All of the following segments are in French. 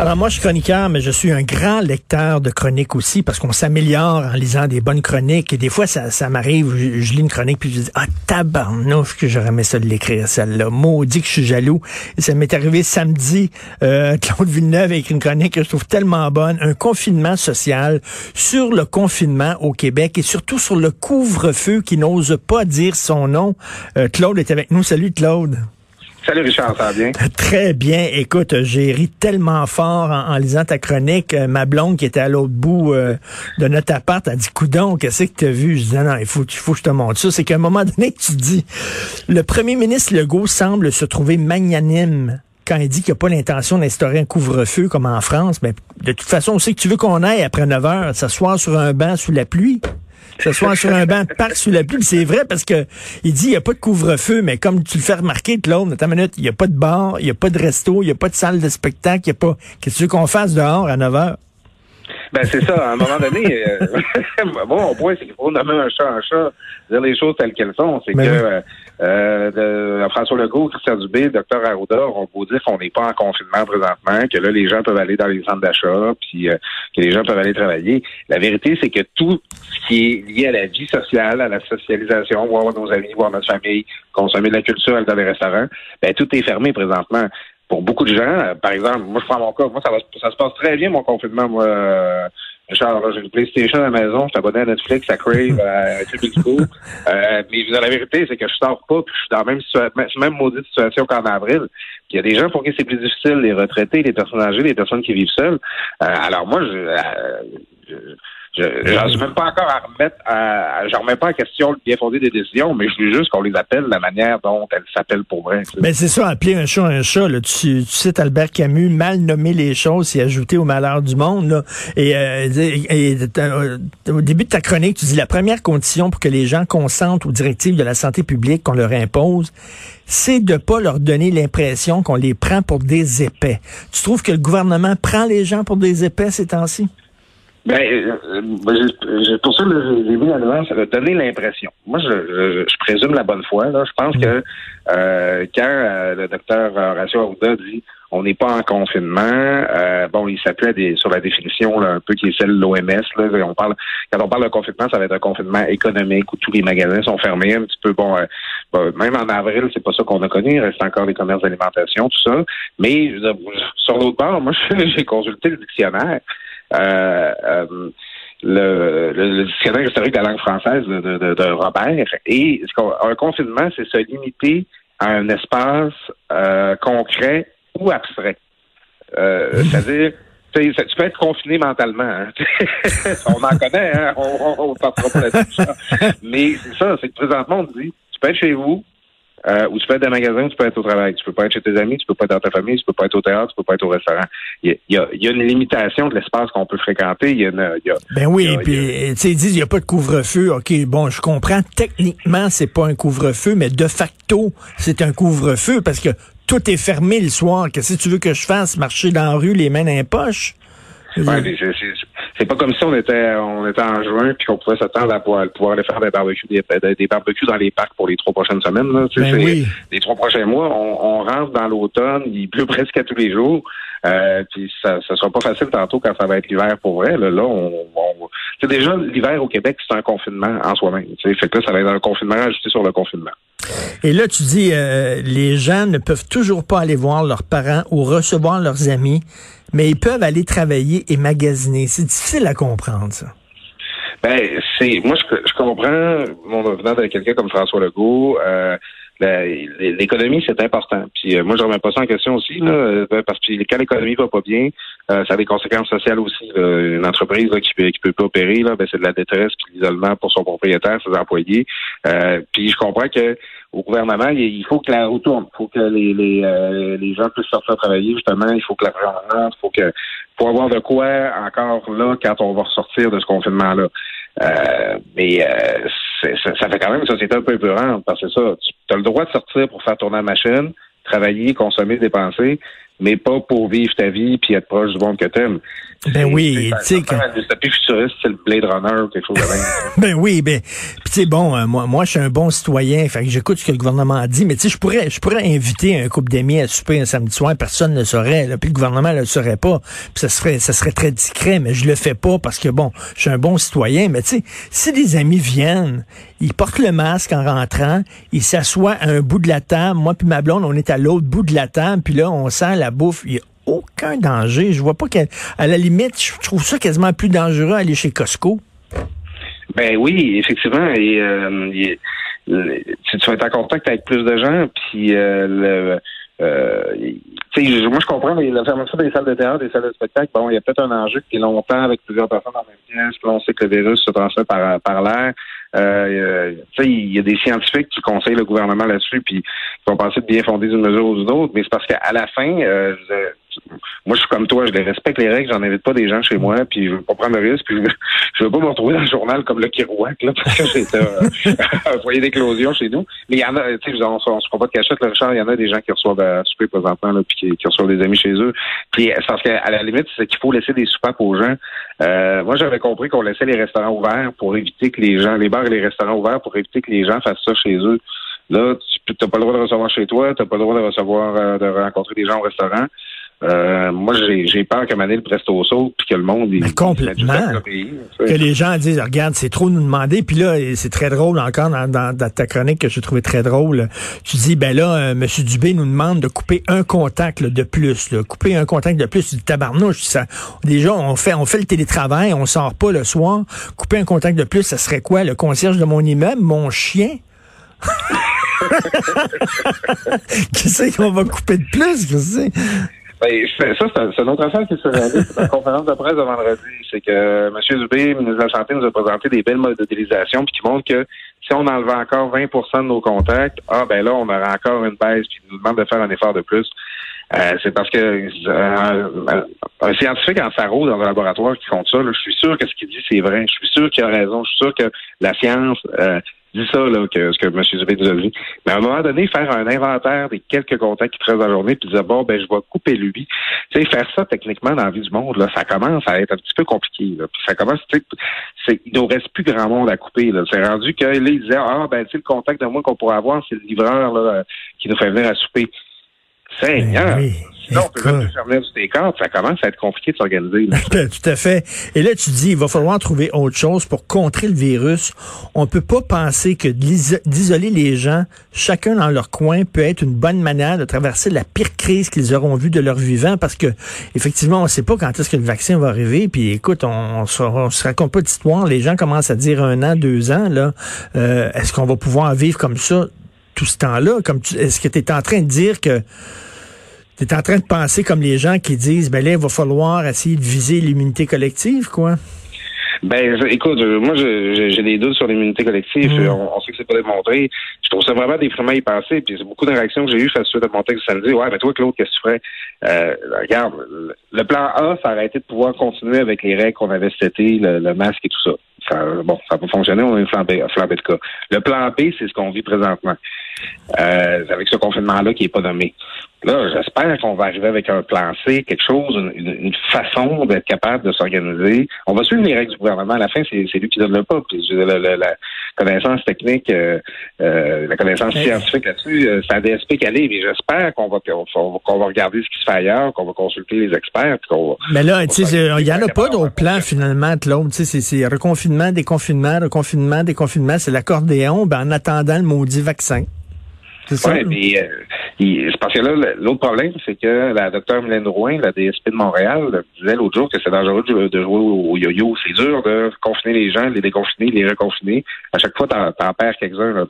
Alors moi, je suis chroniqueur, mais je suis un grand lecteur de chroniques aussi parce qu'on s'améliore en lisant des bonnes chroniques. Et des fois, ça, ça m'arrive, je, lis une chronique puis je dis, ah tabarnouche que j'aurais aimé ça de l'écrire, celle-là. Maudit que je suis jaloux. Et ça m'est arrivé samedi. Euh, Claude Villeneuve a écrit une chronique que je trouve tellement bonne. Un confinement social sur le confinement au Québec et surtout sur le couvre-feu qui n'ose pas dire son nom. Euh, Claude est avec nous. Salut Claude. Salut Richard, ça va bien? Très bien. Écoute, j'ai ri tellement fort en, lisant ta chronique. Euh, ma blonde qui était à l'autre bout euh, de notre appart a dit Coudon, qu'est-ce que tu as vu? Je dis non, non, il faut, il faut que je te montre ça. C'est qu'à un moment donné, tu dis le premier ministre Legault semble se trouver magnanime quand il dit qu'il n'a pas l'intention d'instaurer un couvre-feu comme en France. Mais de toute façon, on sait que tu veux qu'on aille après 9 heures s'asseoir sur un banc sous la pluie s'asseoir sur un banc de parc sous la pluie. C'est vrai parce que il dit il n'y a pas de couvre-feu, mais comme tu le fais remarquer, Claude, attends une minute, il n'y a pas de bar, il n'y a pas de resto, il n'y a pas de salle de spectacle, il n'y a pas. Qu'est-ce que tu veux qu'on fasse dehors à 9 heures? Ben c'est ça, à un moment donné, euh, bon, mon point, c'est qu'il faut nommer un chat un chat, dire les choses telles qu'elles sont. C'est Ben que oui. euh, de, François Legault, Christian Dubé, Dr Arruda, on peut dire qu'on n'est pas en confinement présentement, que là, les gens peuvent aller dans les centres d'achat, puis euh, que les gens peuvent aller travailler. La vérité, c'est que tout ce qui est lié à la vie sociale, à la socialisation, voir nos amis, voir notre famille, consommer de la culture, aller dans les restaurants, ben tout est fermé présentement pour beaucoup de gens, euh, par exemple, moi je prends mon cas, moi ça, va, ça se passe très bien mon confinement, moi. Euh, Richard, j'ai une PlayStation à la maison, je suis abonné à Netflix, à Crave, à School. Euh, mais la vérité, c'est que je sors pas, puis je suis dans la même situation, même maudite situation qu'en avril. Il y a des gens pour qui c'est plus difficile, les retraités, les personnes âgées, les personnes qui vivent seules. Euh, alors moi, je, euh, je, je, j'en suis même pas encore à remettre, à, à- je remets pas en question le bien fondé des décisions, mais je veux juste qu'on les appelle de la manière dont elles s'appellent pour vrai. Mais c'est ça, appeler un chat un chat. Là. Tu, tu cites Albert Camus, mal nommer les choses, c'est ajouter au malheur du monde. Là. Et, euh, et- et euh, au début de ta chronique, tu dis la première condition pour que les gens consentent aux directives de la santé publique qu'on leur impose, c'est de pas leur donner l'impression qu'on les prend pour des épais. Tu trouves que le gouvernement prend les gens pour des épais ces temps-ci? Ben, euh, euh, pour ça, j'ai mis la nuance, ça va donner l'impression. Moi, je, je, je présume la bonne foi. Là. Je pense que euh, quand euh, le docteur Horacio Arruda dit on n'est pas en confinement, euh, bon, il s'appuie des- sur la définition là, un peu qui est celle de l'OMS. Là. On parle, quand on parle de confinement, ça va être un confinement économique où tous les magasins sont fermés un petit peu. Bon, euh, bon, même en avril, c'est pas ça qu'on a connu. Il reste encore des commerces d'alimentation, tout ça. Mais sur l'autre bord, moi, j'ai consulté le dictionnaire. Euh, euh, le, dictionnaire historique de la langue française de, de, de- de Robert. Et un confinement, c'est se limiter à un espace euh, concret ou abstrait. Euh, C'est-à-dire, tu peux être confiné mentalement. hein. on en connaît, hein? on on partira pas là-dessus. Mais c'est ça, c'est que présentement, on dit, tu peux être chez vous, euh, ou tu peux être dans un magasin, tu peux être au travail. Tu peux pas être chez tes amis, tu peux pas être dans ta famille, tu peux pas être au théâtre, tu peux pas être au restaurant. Il y a, il y a, y une limitation de l'espace qu'on peut fréquenter. Il y a une, il y a- Ben oui, y puis y tu sais, ils disent il n'y a pas de couvre-feu. OK, bon, je comprends. Techniquement, c'est pas un couvre-feu, mais de facto, c'est un couvre-feu parce que tout est fermé le soir. Qu'est-ce que tu veux que je fasse? Marcher dans la rue, les mains dans les poches? Ouais, c'est- c'est- pas comme si on était on était en juin puis qu'on pouvait s'attendre à pouvoir, pouvoir aller faire des barbecues des, des- barbecues dans les parcs pour les trois prochaines semaines. Là. Tu sais, Ben oui. Les trois prochains mois, on, on rentre dans l'automne, il pleut presque à tous les jours. Euh, puis ça ne sera pas facile tantôt quand ça va être l'hiver pour vrai. Là, là on, on c'est déjà l'hiver au Québec, c'est un confinement en soi-même. Tu sais, fait que là, ça va être un confinement ajouté sur le confinement. Et là, tu dis, euh, les gens ne peuvent toujours pas aller voir leurs parents ou recevoir leurs amis, mais ils peuvent aller travailler et magasiner. C'est difficile à comprendre, ça. Ben, c'est moi je, je comprends mon venant de quelqu'un comme François Legault. Euh, l'économie, c'est important. Puis euh, moi, je remets pas ça en question aussi, là, euh, parce que quand l'économie va pas bien, euh, ça a des conséquences sociales aussi. Une entreprise qui peut qui peut pas opérer, là, ben, c'est de la détresse puis l'isolement pour son propriétaire, ses employés. puis je comprends que au gouvernement, il faut que la roue tourne. Il faut que les, les, les gens puissent sortir travailler, justement. Il faut que la il faut que faut avoir de quoi encore là quand on va ressortir de ce confinement-là. Euh, mais euh, ça, fait quand même une société un peu épurante parce que ça, tu as le droit de sortir pour faire tourner la machine, travailler, consommer, dépenser, mais pas pour vivre ta vie puis être proche du monde que t'aimes. Ben oui, tu sais. Quand... futuriste, c'est le Blade Runner ou quelque chose de même. ben oui, ben, tu sais, bon, euh, moi, moi, je suis un bon citoyen, fait que j'écoute ce que le gouvernement a dit, mais tu sais, je pourrais, je pourrais inviter un couple d'amis à souper un samedi soir, personne ne le saurait, là, puis le gouvernement ne le saurait pas, puis ça serait, ça serait très discret, mais je le fais pas parce que bon, je suis un bon citoyen, mais tu sais, si des amis viennent, ils portent le masque en rentrant, ils s'assoient à un bout de la table, moi puis ma blonde, on est à l'autre bout de la table, puis là, on sent la bouffe, il aucun danger. Je vois pas qu'à la limite, je trouve ça quasiment plus dangereux aller chez Costco. Ben oui, effectivement. Euh, tu, vas être en contact avec plus de gens, puis euh, le, euh, moi je comprends, la fermeture des salles de théâtre, des salles de spectacle, bon, il y a peut-être un enjeu qui est longtemps avec plusieurs personnes dans la même pièce, on sait que le virus se transmet par, par l'air. Il y a des scientifiques qui conseillent le gouvernement là-dessus, puis qui vont penser de bien fonder d'une mesure ou d'une autre, mais c'est parce qu'à la fin, euh, moi, je suis comme toi, je les respecte les règles, j'en invite pas des gens chez moi, puis je veux pas prendre le risque, puis je veux, pas me retrouver dans le journal comme le Kirouac, là, parce que c'est euh, un foyer d'éclosion chez nous. Mais il y en a, tu sais, on, se prend pas de cachette, le Richard, il y en a des gens qui reçoivent à souper présentement, là, puis qui, reçoivent des amis chez eux. Puis c'est parce qu'à la limite, c'est qu'il faut laisser des soupapes aux gens. Euh, moi, j'avais compris qu'on laissait les restaurants ouverts pour éviter que les gens, les bars et les restaurants ouverts pour éviter que les gens fassent ça chez eux. Là, tu n'as pas le droit de recevoir chez toi, tu n'as pas le droit de recevoir, euh, de rencontrer des gens au restaurant. Euh, moi, j'ai peur qu'à le Presto saute puis que le monde... Mais complètement. que les gens disent, regarde, c'est trop nous demander. Puis là, c'est très drôle encore dans, ta chronique que j'ai trouvé très drôle. Tu dis, ben là, euh, M. Dubé nous demande de couper un contact de plus. Couper un contact de plus. Du tabarnouche. Ça, déjà, on fait, on fait le télétravail, on sort pas le soir. Couper un contact de plus, ça serait quoi? Le concierge de mon immeuble? Mon chien? Qu'est-ce qu'on va couper de plus? Ben, ça, c'est une autre affaire qui s'est réalisée dans la conférence de presse de vendredi. C'est que M. Dubé, ministre de la Santé, nous a présenté des belles modélisations puis qui montrent que si on enlevait encore 20% de nos contacts, ah ben là, on aurait encore une baisse puis nous demande de faire un effort de plus. Euh, c'est parce que euh, un scientifique en sarreau dans un laboratoire qui compte ça, je suis sûr que ce qu'il dit, c'est vrai. Je suis sûr qu'il a raison. Je suis sûr que la science euh, dit ça, là, que ce que M. Zubé nous a dit. Mais à un moment donné, faire un inventaire des quelques contacts qui restent dans la journée, puis dire bon, ben je vais couper lui. Tu sais, faire ça techniquement dans la vie du monde, là, ça commence à être un petit peu compliqué. Là. Puis ça commence, tu sais, il ne reste plus grand monde à couper. Là. C'est rendu que là, il disait Ah, ben tu sais, le contact de moi qu'on pourrait avoir, c'est le livreur là, qui nous fait venir à souper. Seigneur! Ben Sinon, on peut même fermer du ça commence à être compliqué de s'organiser. Tout à fait. Et là, tu dis, il va falloir trouver autre chose pour contrer le virus. On peut pas penser que d'isoler les gens, chacun dans leur coin, peut être une bonne manière de traverser la pire crise qu'ils auront vue de leur vivant, parce que effectivement, on sait pas quand est-ce que le vaccin va arriver. Puis écoute, on, se, raconte pas d'histoire. Les gens commencent à dire un an, deux ans. Là, euh, est-ce qu'on va pouvoir vivre comme ça tout ce temps-là? Comme est-ce que tu es en train de dire que tu es en train de penser comme les gens qui disent, ben là, il va falloir essayer de viser l'immunité collective, quoi? Ben, écoute, moi, j'ai des doutes sur l'immunité collective. Mm. On, sait que c'est pas démontré. Je trouve ça vraiment déprimant y passer. Puis c'est beaucoup de réactions que j'ai eues face à mon texte samedi. Ouais, ben toi, Claude, qu'est-ce que tu ferais? Euh, regarde, le plan A, ça aurait été de pouvoir continuer avec les règles qu'on avait cet été, le, masque et tout ça. Ça bon, ça n'a pas fonctionné, on a flambée, flambée de cas. Le plan B, c'est ce qu'on vit présentement. Euh, avec ce confinement-là qui n'est pas nommé. Là, j'espère qu'on va arriver avec un plan C, quelque chose, une, façon d'être capable de s'organiser. On va suivre les règles du gouvernement. À la fin, c'est lui qui donne le pas. Puis, connaissance technique, euh, euh, la connaissance scientifique là-dessus, c'est à DSP qu'elle Mais j'espère qu'on va qu'on va regarder ce qui se fait ailleurs, qu'on va consulter les experts. qu'on Mais là, tu sais, il n'y en a pas d'autre plan finalement, Claude. Tu sais, c'est reconfinement, déconfinement, reconfinement, déconfinement. C'est l'accordéon ben, en attendant le maudit vaccin. Oui, mais euh, c'est parce que là, l'autre problème, c'est que la docteure Mylène Rouen, la DSP de Montréal, disait l'autre jour que c'est dangereux de, jouer au yo-yo. C'est dur de confiner les gens, les déconfiner, les reconfiner. À chaque fois, t'en, perds quelques-uns.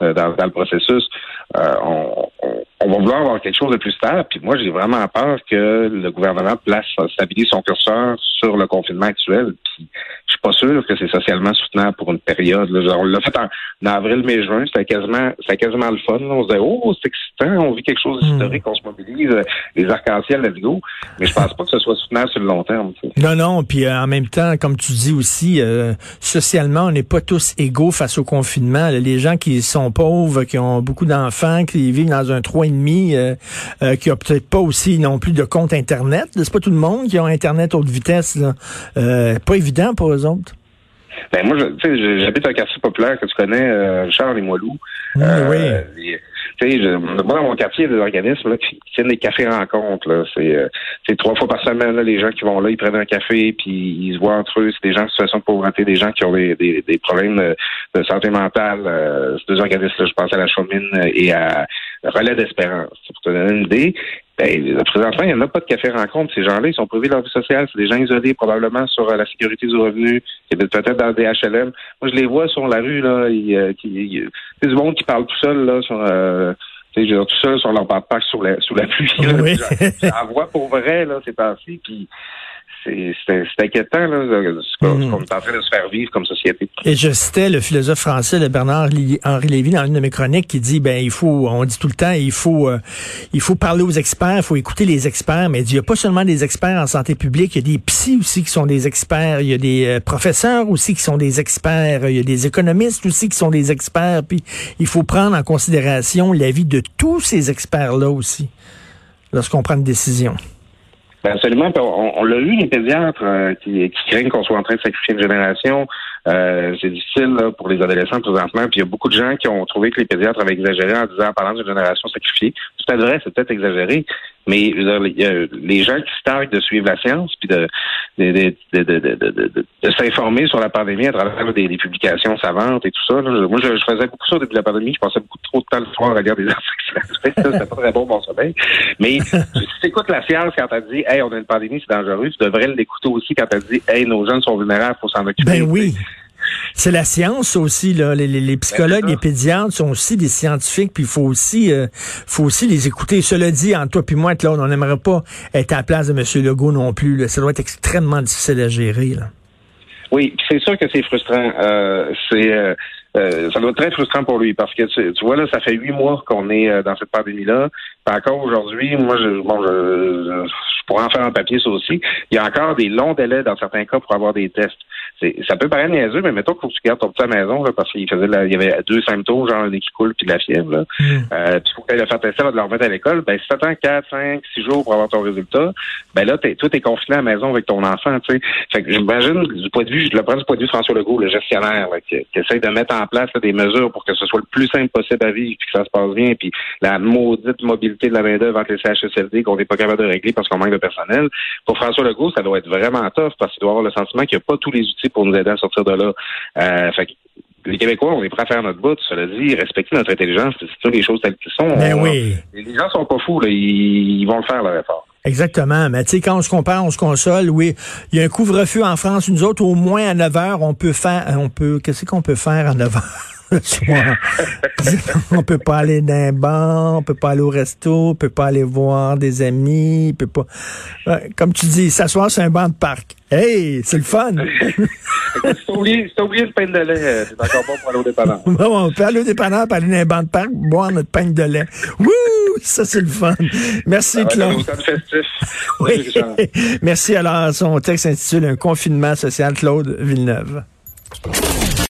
Dans, dans, le processus, on, on, on, va vouloir avoir quelque chose de plus stable. Puis moi, j'ai vraiment peur que le gouvernement place stabilise son curseur sur le confinement actuel. Puis je suis pas sûr que c'est socialement soutenable pour une période. Là. On l'a fait en, avril, mai, juin. C'était quasiment, c'était quasiment le fun. On se disait, oh, c'est excitant, on vit quelque chose d'historique, on se mobilise, les arcs-en-ciel, let's go. Mais je pense pas que ce soit soutenable sur le long terme. Non, non. Puis euh, en même temps, comme tu dis aussi, euh, socialement, on n'est pas tous égaux face au confinement. Les gens qui sont pauvres, qui ont beaucoup d'enfants, qui vivent dans un trois et demi, euh, qui ont peut-être pas aussi non plus de compte internet. C'est pas tout le monde qui a internet haute vitesse. Là. pas évident pour eux autres. Ben moi, j'habite un quartier populaire que tu connais, euh, Charles et Moilou. oui. Euh, tu sais, moi, dans mon quartier, il y a des organismes là, qui tiennent des cafés rencontres. C'est, euh, trois fois par semaine, là, les gens qui vont là, ils prennent un café, puis ils se voient entre eux. C'est des gens en situation de pauvreté, des gens qui ont des, des, des problèmes de, santé mentale. Euh, ces deux organismes-là, je pense à la Chaumine et à Relais d'Espérance. Pour te donner une idée, ben, présentement, il n'y en a pas de café rencontre. Ces gens-là, ils sont privés de leur vie sociale. C'est des gens isolés, probablement sur euh, la sécurité du revenu, peut-être dans des HLM. Moi, je les vois sur la rue, là. Euh, c'est du monde qui parle tout seul, là, sur, euh, tout seul sur leur backpack sous la, sous la pluie. Oui. J'en vois pour vrai, là, ces temps-ci. Puis, c'est inquiétant là, ce qu'on mm. est en train de se faire vivre comme société. Et je citais le philosophe français le Bernard-Henri Lévy dans une de mes chroniques qui dit ben il faut, on dit tout le temps, il faut, euh, il faut parler aux experts, il faut écouter les experts, mais il n'y a pas seulement des experts en santé publique, il y a des psys aussi qui sont des experts, il y a des euh, professeurs aussi qui sont des experts, il y a des économistes aussi qui sont des experts, puis il faut prendre en considération l'avis de tous ces experts là aussi lorsqu'on prend une décision. Ben, absolument. On, l'a eu, les pédiatres euh, qui, qui, craignent qu'on soit en train de sacrifier une génération. Euh, c'est difficile pour les adolescents présentement. Puis il y a beaucoup de gens qui ont trouvé que les pédiatres avaient exagéré en disant en parlant d'une génération sacrifiée. C'est peut-être vrai, c'est peut-être exagéré. Mais les gens qui se targuent de suivre la science puis de, de, de, de s'informer sur la pandémie à travers des, publications savantes et tout ça. moi, je, faisais beaucoup ça depuis la pandémie. Je passais beaucoup trop de temps le soir à lire des articles. C'était pas très bon mon sommeil. Mais si tu écoutes la science quand elle dit Hey, on a une pandémie, c'est dangereux, tu devrais l'écouter aussi quand elle dit Hey, nos jeunes sont vulnérables, faut s'en occuper. Ben oui. C'est la science aussi là. Les, psychologues, les pédiatres sont aussi des scientifiques, puis il faut aussi, euh, faut aussi les écouter. Cela dit, entre toi puis moi, Claude, on n'aimerait pas être à la place de M. Legault non plus. Ça doit être extrêmement difficile à gérer. Là. Oui, c'est sûr que c'est frustrant. Euh, c'est euh, ça doit être très frustrant pour lui parce que tu, vois là, ça fait huit mois qu'on est dans cette pandémie-là. Encore aujourd'hui, moi, je, bon, je, je, pourrais en faire un papier ça aussi. Il y a encore des longs délais dans certains cas pour avoir des tests ça peut paraître niaiseux, mais mettons qu'il faut que tu gardes ton petit à la maison, là, parce qu'il faisait il y avait deux symptômes, genre un nez qui coule puis de la fièvre, là. Mm. Euh, puis il faut que tu le faire tester avant de le remettre à l'école. Ben, si t'attends 4, 5, 6 jours pour avoir ton résultat, ben là, t'es, toi, t'es confiné à la maison avec ton enfant, tu sais. Fait que j'imagine, du point de vue, je le prends du point de vue de François Legault, le gestionnaire, qui, essaye de mettre en place des mesures pour que ce soit le plus simple possible à vivre puis que ça se passe bien, puis la maudite mobilité de la main-d'œuvre entre les CHSLD qu'on n'est pas capable de régler parce qu'on manque de personnel. Pour François Legault, ça doit être vraiment tough parce qu'il doit avoir le sentiment qu'il n'y a pas tous les outils pour nous aider à sortir de là. Euh, fait les Québécois, on est prêts à faire notre bout, cela dit, respecter notre intelligence, c'est sûr les choses telles qu'elles sont. Ben oui. Les gens sont pas fous, là, ils, vont le faire leur effort. Exactement. Mais tu sais, quand on se compare, on se console. Oui, il y a un couvre-feu en France. Nous autres, au moins à 9 heures, on peut faire, on peut, qu'est-ce qu'on peut faire à 9 heures? On peut pas aller dans un bar, on peut pas aller au resto, on peut pas aller voir des amis, on peut pas. Comme tu dis, s'asseoir sur un banc de parc. Hey, c'est le fun! si t'as oublié, oublié, le pain de lait, c'est encore bon pour aller au dépanneur. on peut aller au dépanneur, aller dans un banc de parc, boire notre pain de lait. Wouh! Ça, c'est le fun. Merci, Claude. oui. Merci. Alors, son texte s'intitule Un confinement social, Claude Villeneuve.